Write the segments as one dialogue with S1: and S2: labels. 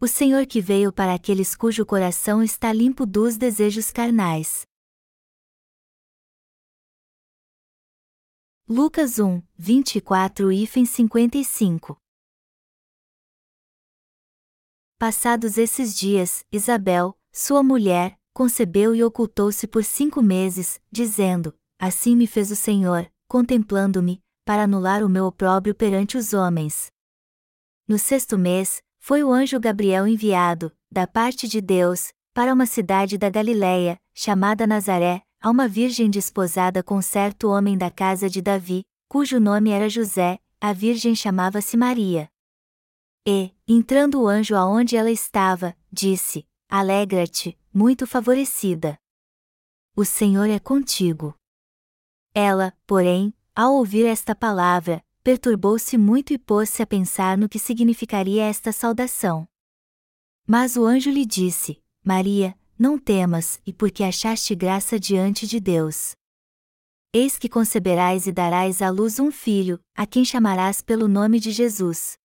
S1: O Senhor que veio para aqueles cujo coração está limpo dos desejos carnais. Lucas 1, 24 e 55 Passados esses dias, Isabel, sua mulher, concebeu e ocultou-se por cinco meses, dizendo: Assim me fez o Senhor, contemplando-me, para anular o meu opróbrio perante os homens. No sexto mês, foi o anjo Gabriel enviado, da parte de Deus, para uma cidade da Galiléia, chamada Nazaré, a uma virgem desposada com certo homem da casa de Davi, cujo nome era José, a virgem chamava-se Maria. E, entrando o anjo aonde ela estava, disse: Alegra-te, muito favorecida. O Senhor é contigo. Ela, porém, ao ouvir esta palavra, perturbou-se muito e pôs-se a pensar no que significaria esta saudação. Mas o anjo lhe disse: Maria, não temas, e porque achaste graça diante de Deus. Eis que conceberás e darás à luz um filho, a quem chamarás pelo nome de Jesus.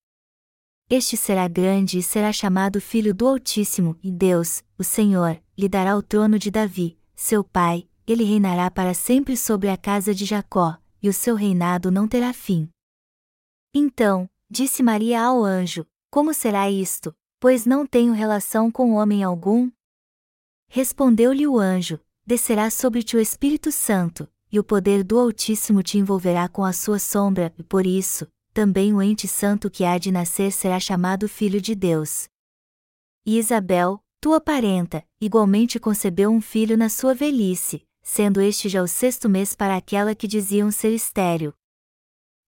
S1: Este será grande e será chamado Filho do Altíssimo, e Deus, o Senhor, lhe dará o trono de Davi, seu pai, ele reinará para sempre sobre a casa de Jacó, e o seu reinado não terá fim. Então, disse Maria ao anjo: Como será isto, pois não tenho relação com homem algum? Respondeu-lhe o anjo: Descerá sobre ti o Espírito Santo, e o poder do Altíssimo te envolverá com a sua sombra, e por isso, também o ente santo que há de nascer será chamado Filho de Deus. E Isabel, tua parenta, igualmente concebeu um filho na sua velhice, sendo este já o sexto mês para aquela que diziam ser estéril,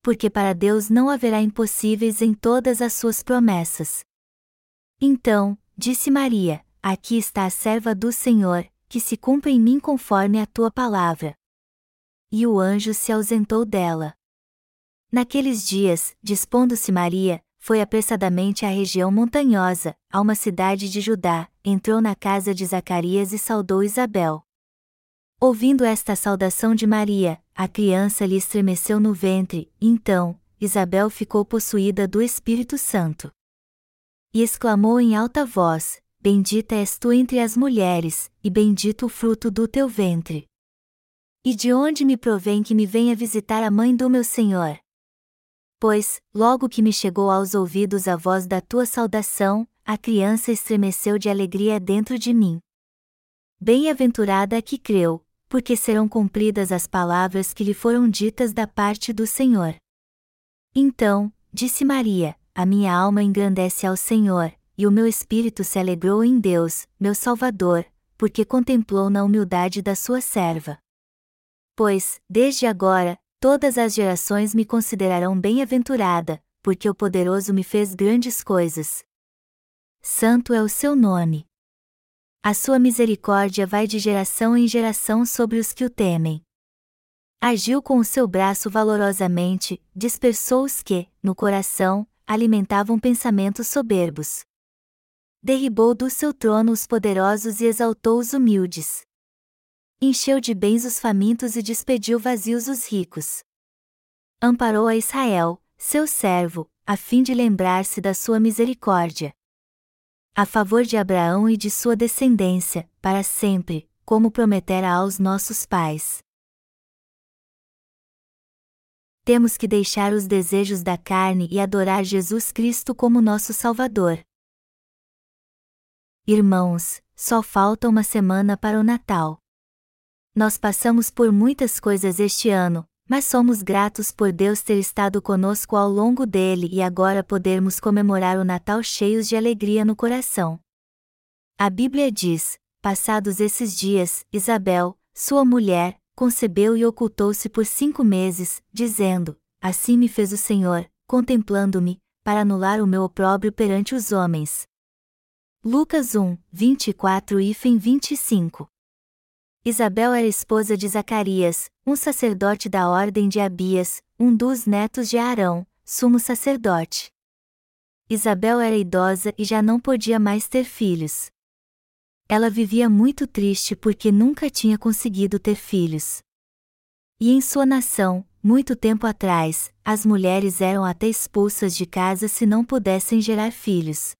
S1: porque para Deus não haverá impossíveis em todas as suas promessas. Então, disse Maria: Aqui está a serva do Senhor, que se cumpra em mim conforme a tua palavra. E o anjo se ausentou dela. Naqueles dias, dispondo-se Maria, foi apressadamente à região montanhosa, a uma cidade de Judá, entrou na casa de Zacarias e saudou Isabel. Ouvindo esta saudação de Maria, a criança lhe estremeceu no ventre, então, Isabel ficou possuída do Espírito Santo. E exclamou em alta voz: Bendita és tu entre as mulheres, e bendito o fruto do teu ventre. E de onde me provém que me venha visitar a mãe do meu Senhor? Pois, logo que me chegou aos ouvidos a voz da tua saudação, a criança estremeceu de alegria dentro de mim. Bem-aventurada a que creu, porque serão cumpridas as palavras que lhe foram ditas da parte do Senhor. Então, disse Maria, a minha alma engrandece ao Senhor, e o meu espírito se alegrou em Deus, meu Salvador, porque contemplou na humildade da sua serva. Pois, desde agora, todas as gerações me considerarão bem-aventurada, porque o poderoso me fez grandes coisas. Santo é o seu nome. A sua misericórdia vai de geração em geração sobre os que o temem. Agiu com o seu braço valorosamente, dispersou os que, no coração, alimentavam pensamentos soberbos. Derribou do seu trono os poderosos e exaltou os humildes. Encheu de bens os famintos e despediu vazios os ricos. Amparou a Israel, seu servo, a fim de lembrar-se da sua misericórdia a favor de Abraão e de sua descendência, para sempre, como prometera aos nossos pais. Temos que deixar os desejos da carne e adorar Jesus Cristo como nosso Salvador. Irmãos, só falta uma semana para o Natal. Nós passamos por muitas coisas este ano, mas somos gratos por Deus ter estado conosco ao longo dele e agora podermos comemorar o Natal cheios de alegria no coração. A Bíblia diz: Passados esses dias, Isabel, sua mulher, concebeu e ocultou-se por cinco meses, dizendo: Assim me fez o Senhor, contemplando-me, para anular o meu opróbrio perante os homens. Lucas 1, 24 e 25 Isabel era esposa de Zacarias, um sacerdote da ordem de Abias, um dos netos de Arão, sumo sacerdote. Isabel era idosa e já não podia mais ter filhos. Ela vivia muito triste porque nunca tinha conseguido ter filhos. E em sua nação, muito tempo atrás, as mulheres eram até expulsas de casa se não pudessem gerar filhos.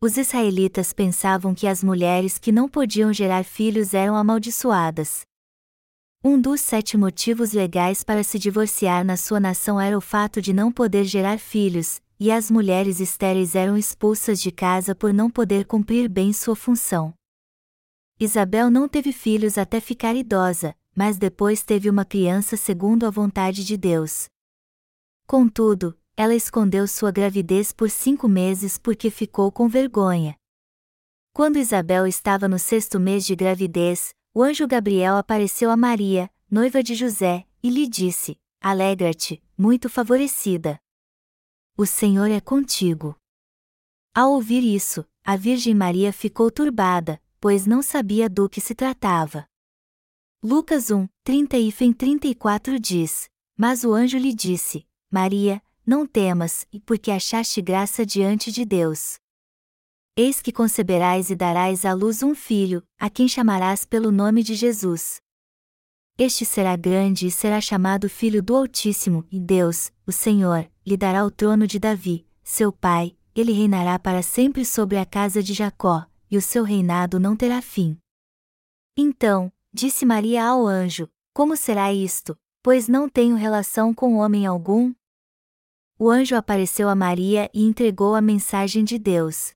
S1: Os israelitas pensavam que as mulheres que não podiam gerar filhos eram amaldiçoadas. Um dos sete motivos legais para se divorciar na sua nação era o fato de não poder gerar filhos, e as mulheres estéreis eram expulsas de casa por não poder cumprir bem sua função. Isabel não teve filhos até ficar idosa, mas depois teve uma criança segundo a vontade de Deus. Contudo, ela escondeu sua gravidez por cinco meses porque ficou com vergonha. Quando Isabel estava no sexto mês de gravidez, o anjo Gabriel apareceu a Maria, noiva de José, e lhe disse: Alegra-te, muito favorecida. O Senhor é contigo. Ao ouvir isso, a Virgem Maria ficou turbada, pois não sabia do que se tratava. Lucas 1, 30 e 34 diz: Mas o anjo lhe disse: Maria, não temas, porque achaste graça diante de Deus. Eis que conceberás e darás à luz um filho, a quem chamarás pelo nome de Jesus. Este será grande e será chamado Filho do Altíssimo, e Deus, o Senhor, lhe dará o trono de Davi, seu pai, ele reinará para sempre sobre a casa de Jacó, e o seu reinado não terá fim. Então, disse Maria ao anjo: Como será isto, pois não tenho relação com homem algum? O anjo apareceu a Maria e entregou a mensagem de Deus.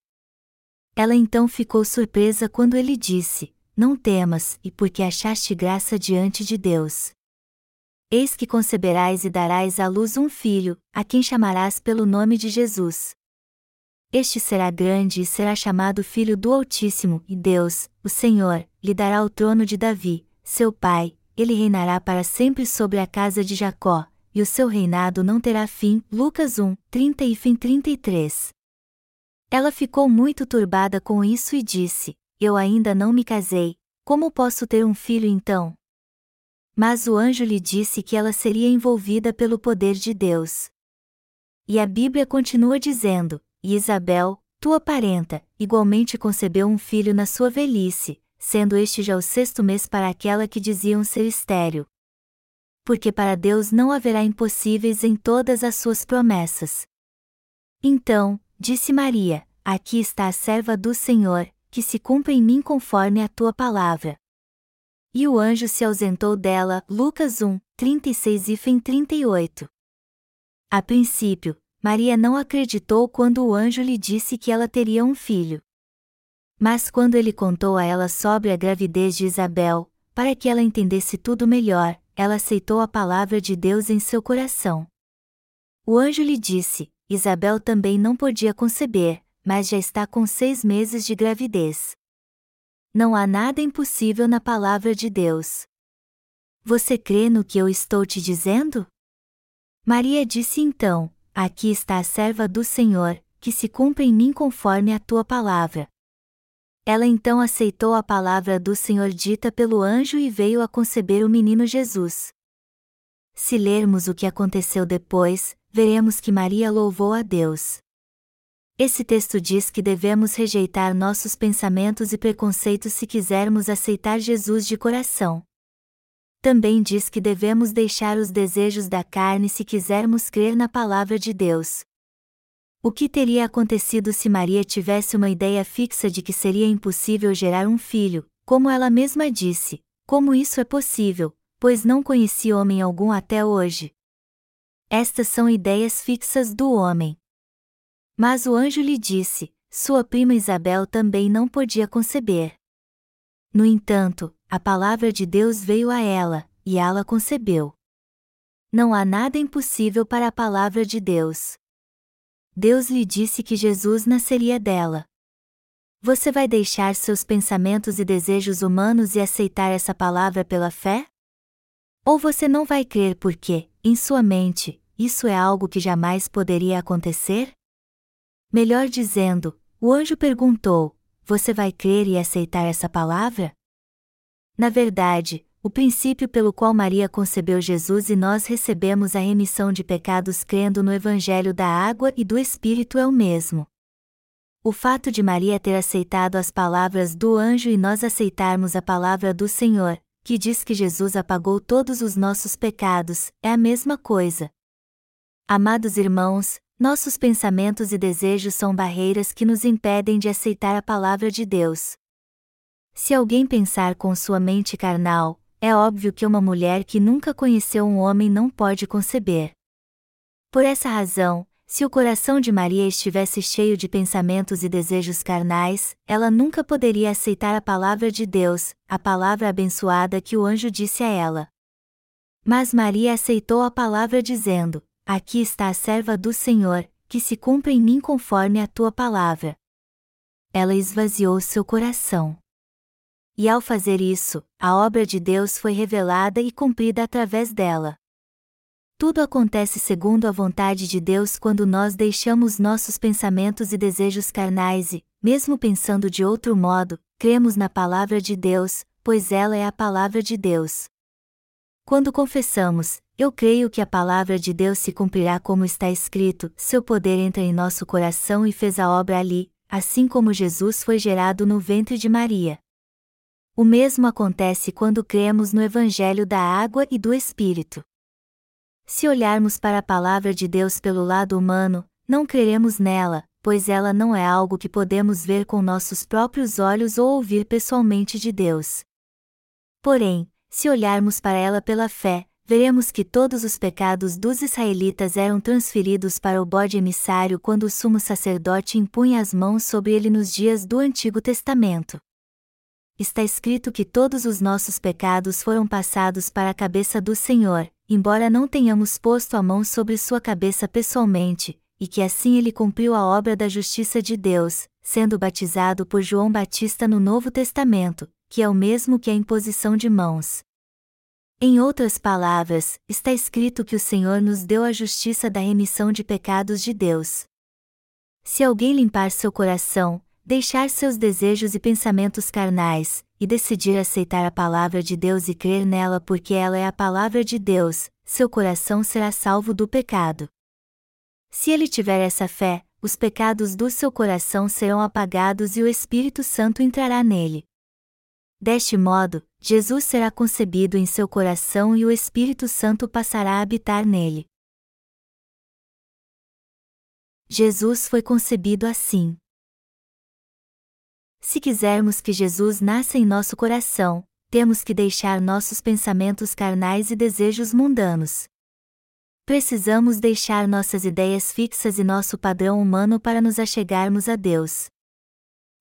S1: Ela então ficou surpresa quando ele disse: Não temas, e porque achaste graça diante de Deus. Eis que conceberás e darás à luz um filho, a quem chamarás pelo nome de Jesus. Este será grande e será chamado Filho do Altíssimo, e Deus, o Senhor, lhe dará o trono de Davi, seu pai, ele reinará para sempre sobre a casa de Jacó, e o seu reinado não terá fim. Lucas 1, 30 e fim 33. Ela ficou muito turbada com isso e disse: Eu ainda não me casei, como posso ter um filho então? Mas o anjo lhe disse que ela seria envolvida pelo poder de Deus. E a Bíblia continua dizendo: E Isabel, tua parenta, igualmente concebeu um filho na sua velhice, sendo este já o sexto mês para aquela que diziam ser estéril, porque para Deus não haverá impossíveis em todas as suas promessas. Então, disse Maria: Aqui está a serva do Senhor, que se cumpra em mim conforme a tua palavra. E o anjo se ausentou dela. Lucas 1, 36 e fim 38. A princípio, Maria não acreditou quando o anjo lhe disse que ela teria um filho. Mas quando ele contou a ela sobre a gravidez de Isabel, para que ela entendesse tudo melhor, ela aceitou a palavra de Deus em seu coração. O anjo lhe disse: Isabel também não podia conceber, mas já está com seis meses de gravidez. Não há nada impossível na palavra de Deus. Você crê no que eu estou te dizendo? Maria disse então: Aqui está a serva do Senhor, que se cumpra em mim conforme a tua palavra. Ela então aceitou a palavra do Senhor dita pelo anjo e veio a conceber o menino Jesus. Se lermos o que aconteceu depois, veremos que Maria louvou a Deus. Esse texto diz que devemos rejeitar nossos pensamentos e preconceitos se quisermos aceitar Jesus de coração. Também diz que devemos deixar os desejos da carne se quisermos crer na palavra de Deus. O que teria acontecido se Maria tivesse uma ideia fixa de que seria impossível gerar um filho, como ela mesma disse? Como isso é possível, pois não conheci homem algum até hoje? Estas são ideias fixas do homem. Mas o anjo lhe disse: sua prima Isabel também não podia conceber. No entanto, a palavra de Deus veio a ela, e ela concebeu. Não há nada impossível para a palavra de Deus. Deus lhe disse que Jesus nasceria dela. Você vai deixar seus pensamentos e desejos humanos e aceitar essa palavra pela fé? Ou você não vai crer porque, em sua mente, isso é algo que jamais poderia acontecer? Melhor dizendo, o anjo perguntou: Você vai crer e aceitar essa palavra? Na verdade, o princípio pelo qual Maria concebeu Jesus e nós recebemos a remissão de pecados crendo no Evangelho da água e do Espírito é o mesmo. O fato de Maria ter aceitado as palavras do anjo e nós aceitarmos a palavra do Senhor, que diz que Jesus apagou todos os nossos pecados, é a mesma coisa. Amados irmãos, Nossos pensamentos e desejos são barreiras que nos impedem de aceitar a palavra de Deus. Se alguém pensar com sua mente carnal, é óbvio que uma mulher que nunca conheceu um homem não pode conceber. Por essa razão, se o coração de Maria estivesse cheio de pensamentos e desejos carnais, ela nunca poderia aceitar a palavra de Deus, a palavra abençoada que o anjo disse a ela. Mas Maria aceitou a palavra dizendo: Aqui está a serva do Senhor, que se cumpra em mim conforme a tua palavra. Ela esvaziou seu coração. E ao fazer isso, a obra de Deus foi revelada e cumprida através dela. Tudo acontece segundo a vontade de Deus quando nós deixamos nossos pensamentos e desejos carnais e, mesmo pensando de outro modo, cremos na palavra de Deus, pois ela é a palavra de Deus. Quando confessamos, eu creio que a palavra de Deus se cumprirá como está escrito, seu poder entra em nosso coração e fez a obra ali, assim como Jesus foi gerado no ventre de Maria. O mesmo acontece quando cremos no Evangelho da água e do Espírito. Se olharmos para a palavra de Deus pelo lado humano, não creremos nela, pois ela não é algo que podemos ver com nossos próprios olhos ou ouvir pessoalmente de Deus. Porém, se olharmos para ela pela fé, veremos que todos os pecados dos israelitas eram transferidos para o bode emissário quando o sumo sacerdote impunha as mãos sobre ele nos dias do Antigo Testamento. Está escrito que todos os nossos pecados foram passados para a cabeça do Senhor, embora não tenhamos posto a mão sobre sua cabeça pessoalmente, e que assim ele cumpriu a obra da justiça de Deus, sendo batizado por João Batista no Novo Testamento, que é o mesmo que a imposição de mãos. Em outras palavras, está escrito que o Senhor nos deu a justiça da remissão de pecados de Deus. Se alguém limpar seu coração, deixar seus desejos e pensamentos carnais, e decidir aceitar a palavra de Deus e crer nela porque ela é a palavra de Deus, seu coração será salvo do pecado. Se ele tiver essa fé, os pecados do seu coração serão apagados e o Espírito Santo entrará nele. Deste modo, Jesus será concebido em seu coração e o Espírito Santo passará a habitar nele. Jesus foi concebido assim. Se quisermos que Jesus nasça em nosso coração, temos que deixar nossos pensamentos carnais e desejos mundanos. Precisamos deixar nossas ideias fixas e nosso padrão humano para nos achegarmos a Deus.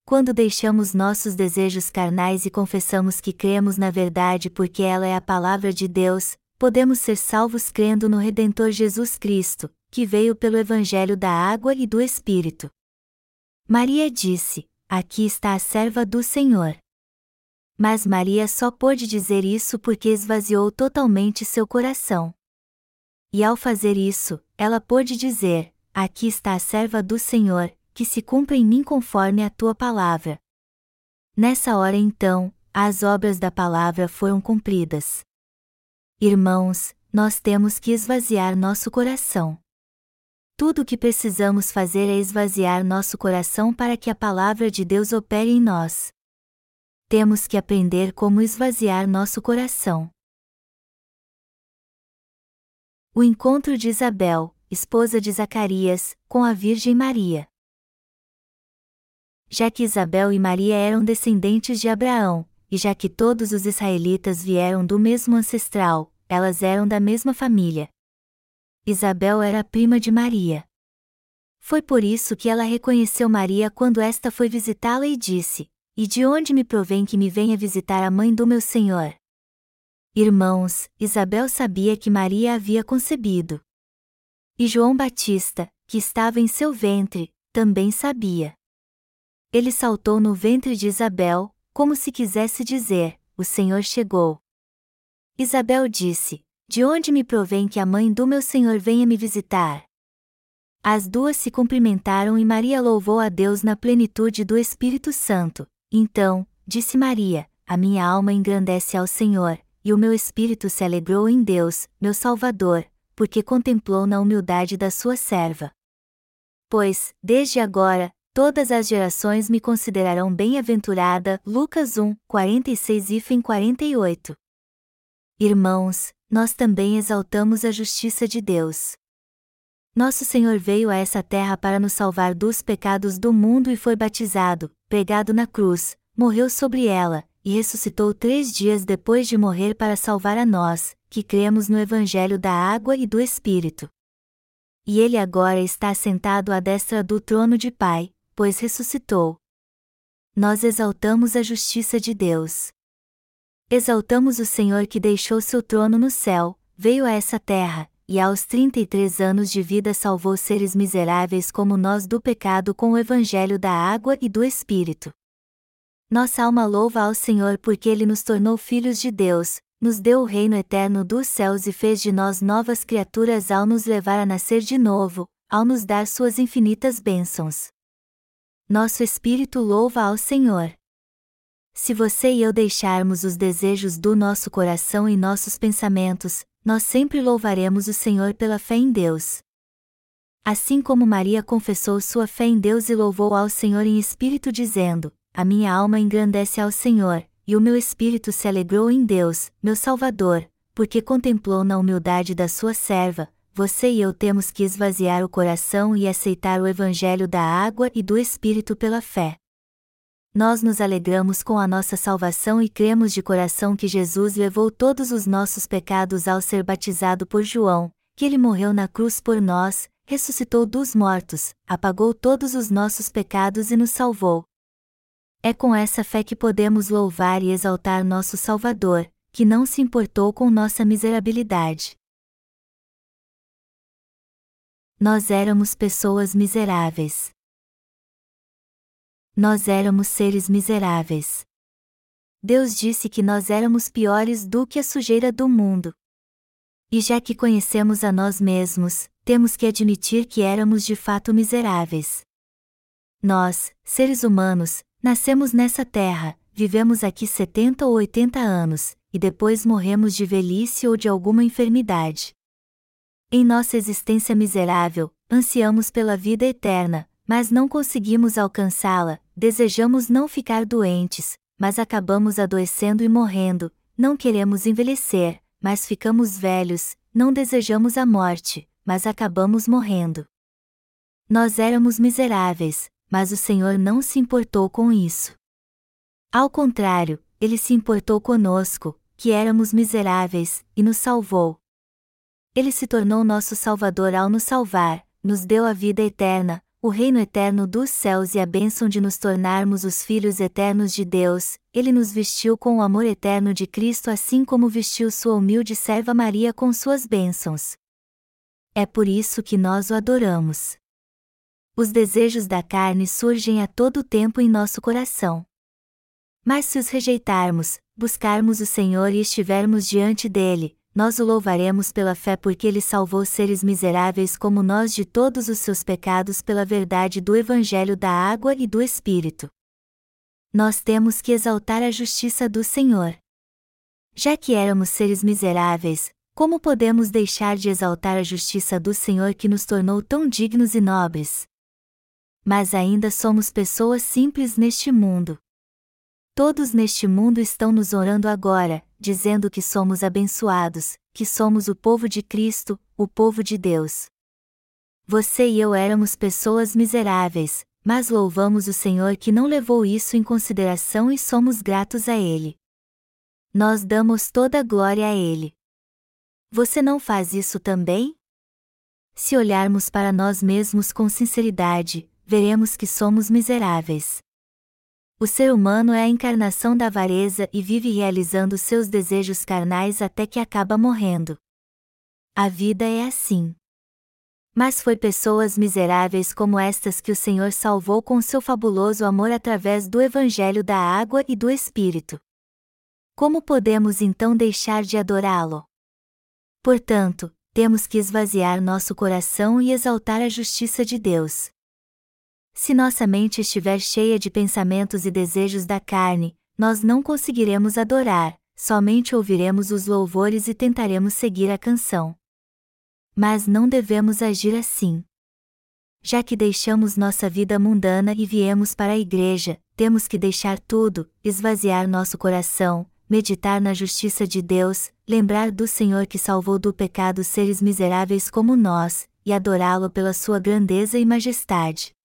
S1: Quando deixamos nossos desejos carnais e confessamos que cremos na verdade porque ela é a palavra de Deus, podemos ser salvos crendo no Redentor Jesus Cristo, que veio pelo Evangelho da Água e do Espírito. Maria disse: Aqui está a serva do Senhor. Mas Maria só pôde dizer isso porque esvaziou totalmente seu coração. E ao fazer isso, ela pôde dizer: Aqui está a serva do Senhor, que se cumpra em mim conforme a tua palavra. Nessa hora então, as obras da palavra foram cumpridas. Irmãos, nós temos que esvaziar nosso coração. Tudo o que precisamos fazer é esvaziar nosso coração para que a palavra de Deus opere em nós. Temos que aprender como esvaziar nosso coração. O encontro de Isabel, esposa de Zacarias, com a Virgem Maria. Já que Isabel e Maria eram descendentes de Abraão, e já que todos os israelitas vieram do mesmo ancestral, elas eram da mesma família, Isabel era prima de Maria. Foi por isso que ela reconheceu Maria quando esta foi visitá-la e disse: E de onde me provém que me venha visitar a mãe do meu Senhor? Irmãos, Isabel sabia que Maria havia concebido. E João Batista, que estava em seu ventre, também sabia. Ele saltou no ventre de Isabel, como se quisesse dizer: O Senhor chegou. Isabel disse: de onde me provém que a mãe do meu Senhor venha me visitar? As duas se cumprimentaram e Maria louvou a Deus na plenitude do Espírito Santo. Então, disse Maria: A minha alma engrandece ao Senhor, e o meu espírito se alegrou em Deus, meu Salvador, porque contemplou na humildade da sua serva. Pois, desde agora, todas as gerações me considerarão bem-aventurada. Lucas 1, 46 e 48. Irmãos, nós também exaltamos a justiça de Deus. Nosso Senhor veio a essa terra para nos salvar dos pecados do mundo e foi batizado, pregado na cruz, morreu sobre ela, e ressuscitou três dias depois de morrer para salvar a nós, que cremos no Evangelho da água e do Espírito. E ele agora está sentado à destra do trono de Pai, pois ressuscitou. Nós exaltamos a justiça de Deus. Exaltamos o Senhor que deixou seu trono no céu, veio a essa terra, e aos 33 anos de vida salvou seres miseráveis como nós do pecado com o evangelho da água e do Espírito. Nossa alma louva ao Senhor porque ele nos tornou filhos de Deus, nos deu o reino eterno dos céus e fez de nós novas criaturas ao nos levar a nascer de novo, ao nos dar suas infinitas bênçãos. Nosso espírito louva ao Senhor. Se você e eu deixarmos os desejos do nosso coração e nossos pensamentos, nós sempre louvaremos o Senhor pela fé em Deus. Assim como Maria confessou sua fé em Deus e louvou ao Senhor em espírito, dizendo: A minha alma engrandece ao Senhor, e o meu espírito se alegrou em Deus, meu Salvador, porque contemplou na humildade da sua serva. Você e eu temos que esvaziar o coração e aceitar o Evangelho da água e do Espírito pela fé nós nos alegramos com a nossa salvação e cremos de coração que Jesus levou todos os nossos pecados ao ser batizado por João, que ele morreu na cruz por nós, ressuscitou dos mortos, apagou todos os nossos pecados e nos salvou. É com essa fé que podemos louvar e exaltar nosso Salvador, que não se importou com nossa miserabilidade. Nós éramos pessoas miseráveis nós éramos seres miseráveis. Deus disse que nós éramos piores do que a sujeira do mundo. E já que conhecemos a nós mesmos, temos que admitir que éramos de fato miseráveis. Nós, seres humanos, nascemos nessa terra, vivemos aqui 70 ou 80 anos, e depois morremos de velhice ou de alguma enfermidade. Em nossa existência miserável, ansiamos pela vida eterna, mas não conseguimos alcançá-la, desejamos não ficar doentes, mas acabamos adoecendo e morrendo, não queremos envelhecer, mas ficamos velhos, não desejamos a morte, mas acabamos morrendo. Nós éramos miseráveis, mas o Senhor não se importou com isso. Ao contrário, ele se importou conosco, que éramos miseráveis, e nos salvou. Ele se tornou nosso Salvador ao nos salvar, nos deu a vida eterna, o reino eterno dos céus e a bênção de nos tornarmos os filhos eternos de Deus, ele nos vestiu com o amor eterno de Cristo assim como vestiu sua humilde serva Maria com suas bênçãos. É por isso que nós o adoramos. Os desejos da carne surgem a todo tempo em nosso coração. Mas se os rejeitarmos, buscarmos o Senhor e estivermos diante dele, nós o louvaremos pela fé porque ele salvou seres miseráveis como nós de todos os seus pecados pela verdade do Evangelho da água e do Espírito. Nós temos que exaltar a justiça do Senhor. Já que éramos seres miseráveis, como podemos deixar de exaltar a justiça do Senhor que nos tornou tão dignos e nobres? Mas ainda somos pessoas simples neste mundo. Todos neste mundo estão nos orando agora, dizendo que somos abençoados, que somos o povo de Cristo, o povo de Deus. Você e eu éramos pessoas miseráveis, mas louvamos o Senhor que não levou isso em consideração e somos gratos a Ele. Nós damos toda a glória a Ele. Você não faz isso também? Se olharmos para nós mesmos com sinceridade, veremos que somos miseráveis. O ser humano é a encarnação da avareza e vive realizando seus desejos carnais até que acaba morrendo. A vida é assim. Mas foi pessoas miseráveis como estas que o Senhor salvou com seu fabuloso amor através do Evangelho da água e do Espírito. Como podemos então deixar de adorá-lo? Portanto, temos que esvaziar nosso coração e exaltar a justiça de Deus. Se nossa mente estiver cheia de pensamentos e desejos da carne, nós não conseguiremos adorar, somente ouviremos os louvores e tentaremos seguir a canção. Mas não devemos agir assim. Já que deixamos nossa vida mundana e viemos para a igreja, temos que deixar tudo, esvaziar nosso coração, meditar na justiça de Deus, lembrar do Senhor que salvou do pecado seres miseráveis como nós, e adorá-lo pela sua grandeza e majestade.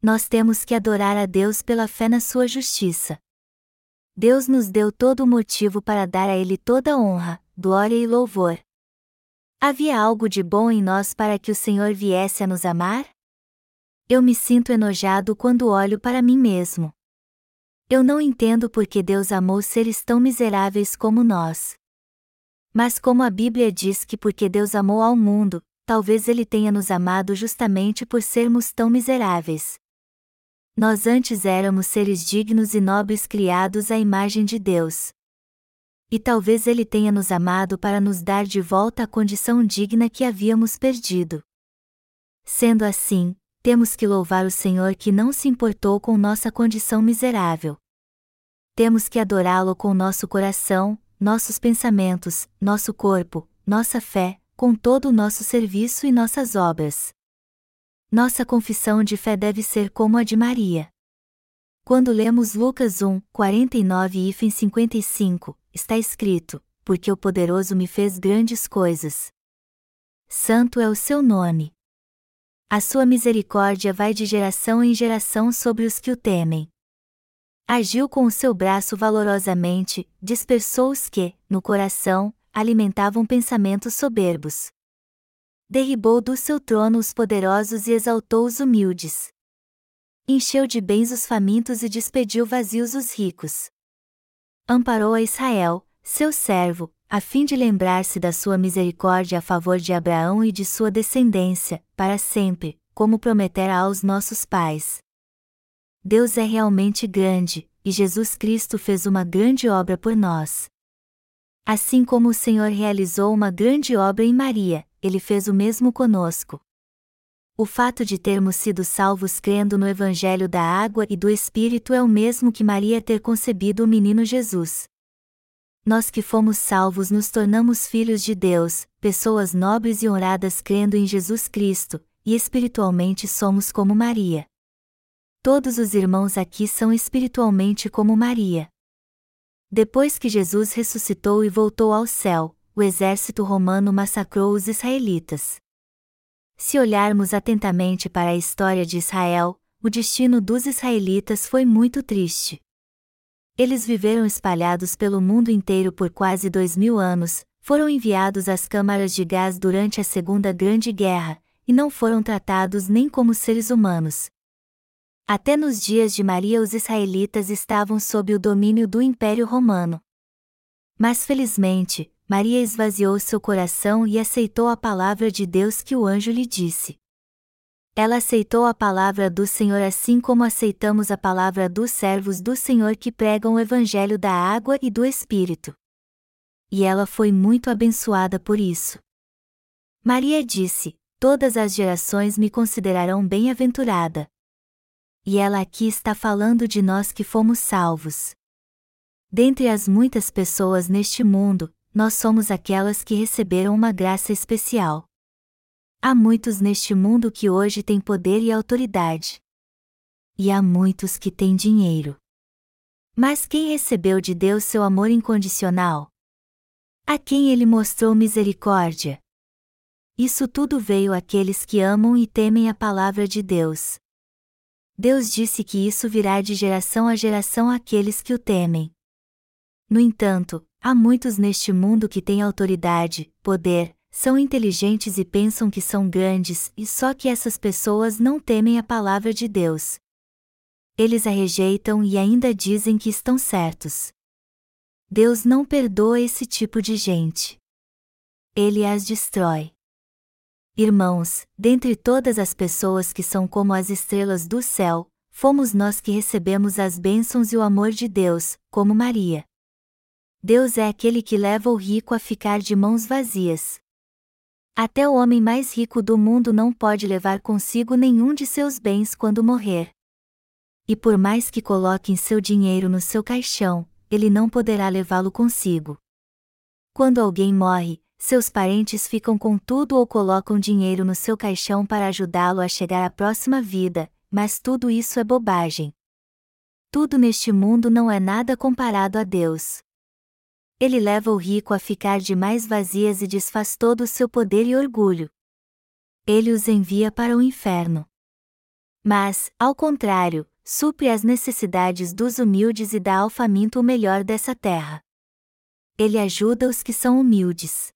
S1: Nós temos que adorar a Deus pela fé na sua justiça. Deus nos deu todo o motivo para dar a Ele toda honra, glória e louvor. Havia algo de bom em nós para que o Senhor viesse a nos amar? Eu me sinto enojado quando olho para mim mesmo. Eu não entendo por que Deus amou seres tão miseráveis como nós. Mas como a Bíblia diz que porque Deus amou ao mundo, talvez Ele tenha nos amado justamente por sermos tão miseráveis. Nós antes éramos seres dignos e nobres criados à imagem de Deus. E talvez Ele tenha nos amado para nos dar de volta a condição digna que havíamos perdido. Sendo assim, temos que louvar o Senhor que não se importou com nossa condição miserável. Temos que adorá-lo com nosso coração, nossos pensamentos, nosso corpo, nossa fé, com todo o nosso serviço e nossas obras. Nossa confissão de fé deve ser como a de Maria. Quando lemos Lucas 1, 49 e 55, está escrito: Porque o poderoso me fez grandes coisas. Santo é o seu nome. A sua misericórdia vai de geração em geração sobre os que o temem. Agiu com o seu braço valorosamente, dispersou os que, no coração, alimentavam pensamentos soberbos derribou do seu trono os poderosos e exaltou os humildes. Encheu de bens os famintos e despediu vazios os ricos. Amparou a Israel, seu servo, a fim de lembrar-se da sua misericórdia a favor de Abraão e de sua descendência, para sempre, como prometera aos nossos pais. Deus é realmente grande, e Jesus Cristo fez uma grande obra por nós. Assim como o Senhor realizou uma grande obra em Maria, ele fez o mesmo conosco. O fato de termos sido salvos crendo no Evangelho da água e do Espírito é o mesmo que Maria ter concebido o menino Jesus. Nós que fomos salvos nos tornamos filhos de Deus, pessoas nobres e honradas crendo em Jesus Cristo, e espiritualmente somos como Maria. Todos os irmãos aqui são espiritualmente como Maria. Depois que Jesus ressuscitou e voltou ao céu, o exército romano massacrou os israelitas. Se olharmos atentamente para a história de Israel, o destino dos israelitas foi muito triste. Eles viveram espalhados pelo mundo inteiro por quase dois mil anos, foram enviados às câmaras de gás durante a Segunda Grande Guerra, e não foram tratados nem como seres humanos. Até nos dias de Maria os israelitas estavam sob o domínio do Império Romano. Mas felizmente, Maria esvaziou seu coração e aceitou a palavra de Deus que o anjo lhe disse. Ela aceitou a palavra do Senhor assim como aceitamos a palavra dos servos do Senhor que pregam o Evangelho da água e do Espírito. E ela foi muito abençoada por isso. Maria disse: Todas as gerações me considerarão bem-aventurada. E ela aqui está falando de nós que fomos salvos. Dentre as muitas pessoas neste mundo, nós somos aquelas que receberam uma graça especial. Há muitos neste mundo que hoje têm poder e autoridade. E há muitos que têm dinheiro. Mas quem recebeu de Deus seu amor incondicional? A quem ele mostrou misericórdia? Isso tudo veio àqueles que amam e temem a palavra de Deus. Deus disse que isso virá de geração a geração àqueles que o temem. No entanto, há muitos neste mundo que têm autoridade, poder, são inteligentes e pensam que são grandes, e só que essas pessoas não temem a palavra de Deus. Eles a rejeitam e ainda dizem que estão certos. Deus não perdoa esse tipo de gente. Ele as destrói. Irmãos, dentre todas as pessoas que são como as estrelas do céu, fomos nós que recebemos as bênçãos e o amor de Deus, como Maria. Deus é aquele que leva o rico a ficar de mãos vazias. Até o homem mais rico do mundo não pode levar consigo nenhum de seus bens quando morrer. E por mais que coloquem seu dinheiro no seu caixão, ele não poderá levá-lo consigo. Quando alguém morre, seus parentes ficam com tudo ou colocam dinheiro no seu caixão para ajudá-lo a chegar à próxima vida, mas tudo isso é bobagem. Tudo neste mundo não é nada comparado a Deus ele leva o rico a ficar de mais vazias e desfaz todo o seu poder e orgulho. ele os envia para o inferno. Mas, ao contrário, supre as necessidades dos humildes e dá ao faminto o melhor dessa terra. Ele ajuda os que são humildes.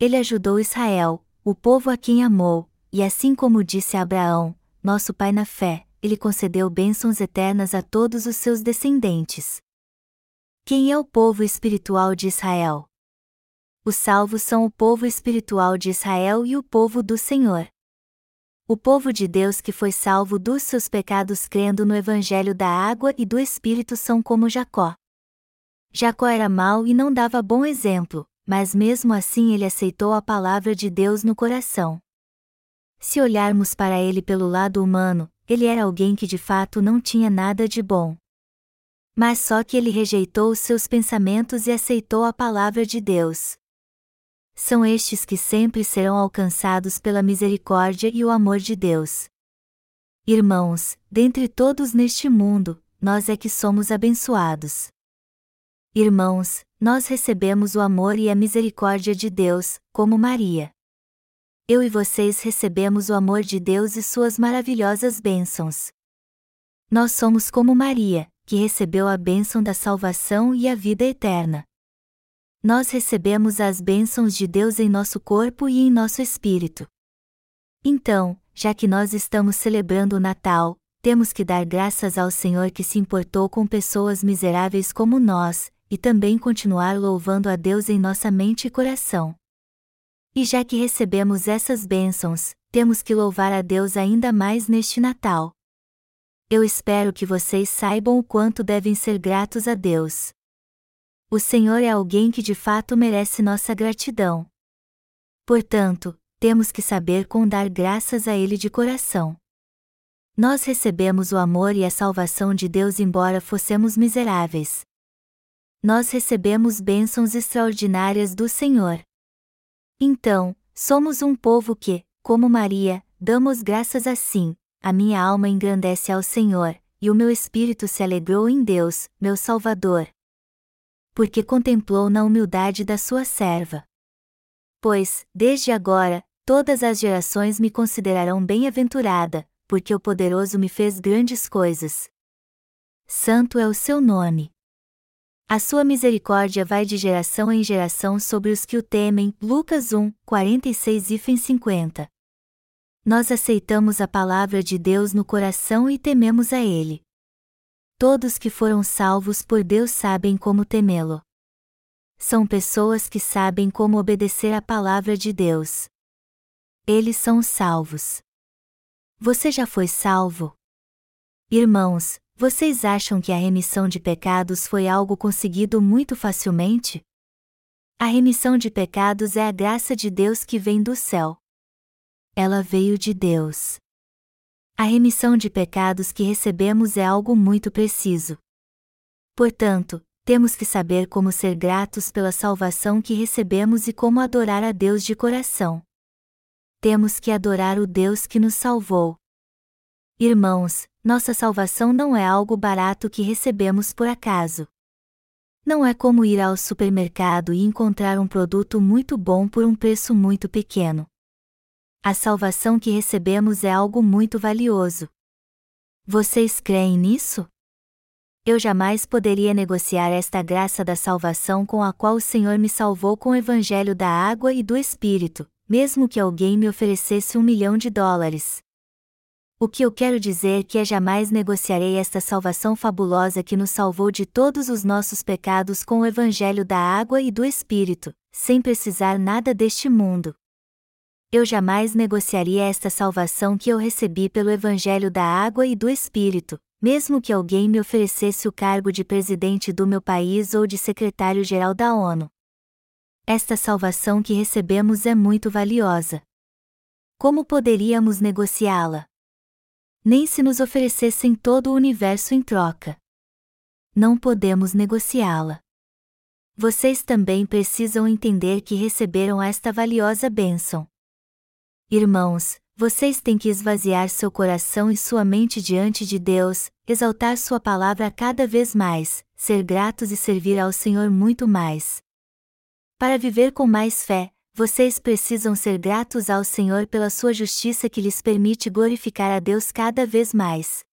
S1: Ele ajudou Israel, o povo a quem amou, e assim como disse Abraão, nosso pai na fé, ele concedeu bênçãos eternas a todos os seus descendentes. Quem é o povo espiritual de Israel? Os salvos são o povo espiritual de Israel e o povo do Senhor. O povo de Deus que foi salvo dos seus pecados crendo no Evangelho da água e do Espírito são como Jacó. Jacó era mau e não dava bom exemplo, mas mesmo assim ele aceitou a palavra de Deus no coração. Se olharmos para ele pelo lado humano, ele era alguém que de fato não tinha nada de bom. Mas só que ele rejeitou os seus pensamentos e aceitou a palavra de Deus. São estes que sempre serão alcançados pela misericórdia e o amor de Deus. Irmãos, dentre todos neste mundo, nós é que somos abençoados. Irmãos, nós recebemos o amor e a misericórdia de Deus, como Maria eu e vocês recebemos o amor de Deus e suas maravilhosas bênçãos. Nós somos como Maria, que recebeu a bênção da salvação e a vida eterna. Nós recebemos as bênçãos de Deus em nosso corpo e em nosso espírito. Então, já que nós estamos celebrando o Natal, temos que dar graças ao Senhor que se importou com pessoas miseráveis como nós, e também continuar louvando a Deus em nossa mente e coração. E já que recebemos essas bênçãos, temos que louvar a Deus ainda mais neste Natal. Eu espero que vocês saibam o quanto devem ser gratos a Deus. O Senhor é alguém que de fato merece nossa gratidão. Portanto, temos que saber como dar graças a Ele de coração. Nós recebemos o amor e a salvação de Deus embora fossemos miseráveis. Nós recebemos bênçãos extraordinárias do Senhor. Então, somos um povo que, como Maria, damos graças assim, a minha alma engrandece ao Senhor, e o meu espírito se alegrou em Deus, meu Salvador. Porque contemplou na humildade da sua serva. Pois, desde agora, todas as gerações me considerarão bem-aventurada, porque o poderoso me fez grandes coisas. Santo é o seu nome. A sua misericórdia vai de geração em geração sobre os que o temem. Lucas 1, 46 e 50. Nós aceitamos a palavra de Deus no coração e tememos a Ele. Todos que foram salvos por Deus sabem como temê-lo. São pessoas que sabem como obedecer à palavra de Deus. Eles são salvos. Você já foi salvo? Irmãos, vocês acham que a remissão de pecados foi algo conseguido muito facilmente? A remissão de pecados é a graça de Deus que vem do céu. Ela veio de Deus. A remissão de pecados que recebemos é algo muito preciso. Portanto, temos que saber como ser gratos pela salvação que recebemos e como adorar a Deus de coração. Temos que adorar o Deus que nos salvou. Irmãos, nossa salvação não é algo barato que recebemos por acaso. Não é como ir ao supermercado e encontrar um produto muito bom por um preço muito pequeno. A salvação que recebemos é algo muito valioso. Vocês creem nisso? Eu jamais poderia negociar esta graça da salvação com a qual o Senhor me salvou com o evangelho da água e do Espírito, mesmo que alguém me oferecesse um milhão de dólares. O que eu quero dizer que é jamais negociarei esta salvação fabulosa que nos salvou de todos os nossos pecados com o evangelho da água e do Espírito, sem precisar nada deste mundo. Eu jamais negociaria esta salvação que eu recebi pelo evangelho da água e do Espírito, mesmo que alguém me oferecesse o cargo de presidente do meu país ou de secretário-geral da ONU. Esta salvação que recebemos é muito valiosa. Como poderíamos negociá-la? nem se nos oferecessem todo o universo em troca. Não podemos negociá-la. Vocês também precisam entender que receberam esta valiosa bênção. Irmãos, vocês têm que esvaziar seu coração e sua mente diante de Deus, exaltar Sua palavra cada vez mais, ser gratos e servir ao Senhor muito mais. Para viver com mais fé, Vocês precisam ser gratos ao Senhor pela sua justiça que lhes permite glorificar a Deus cada vez mais.